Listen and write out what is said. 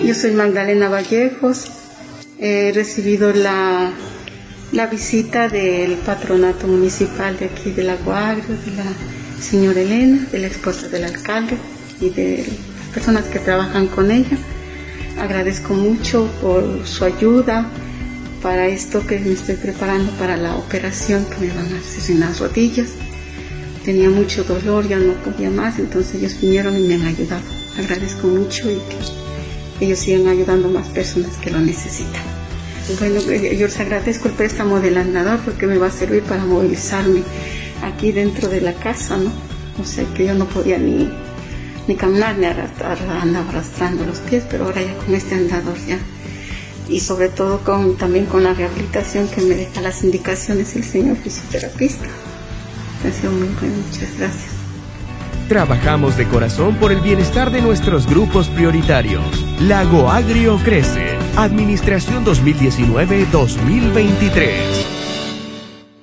Yo soy Magdalena Vallejos. He recibido la, la visita del patronato municipal de aquí de la Guagrio, de la señora Elena, de la esposa del alcalde y de las personas que trabajan con ella. Agradezco mucho por su ayuda para esto que me estoy preparando para la operación que me van a hacer en las rodillas. Tenía mucho dolor, ya no podía más, entonces ellos vinieron y me han ayudado. Agradezco mucho y que ellos sigan ayudando a más personas que lo necesitan. Bueno, yo les agradezco el préstamo del andador porque me va a servir para movilizarme aquí dentro de la casa, ¿no? O sea, que yo no podía ni, ni caminar ni arrastrar, andaba arrastrando los pies, pero ahora ya con este andador ya. Y sobre todo con, también con la rehabilitación que me deja las indicaciones el señor fisioterapista. Ha sido muy bueno, muchas gracias. Trabajamos de corazón por el bienestar de nuestros grupos prioritarios. Lago Agrio crece. Administración 2019-2023.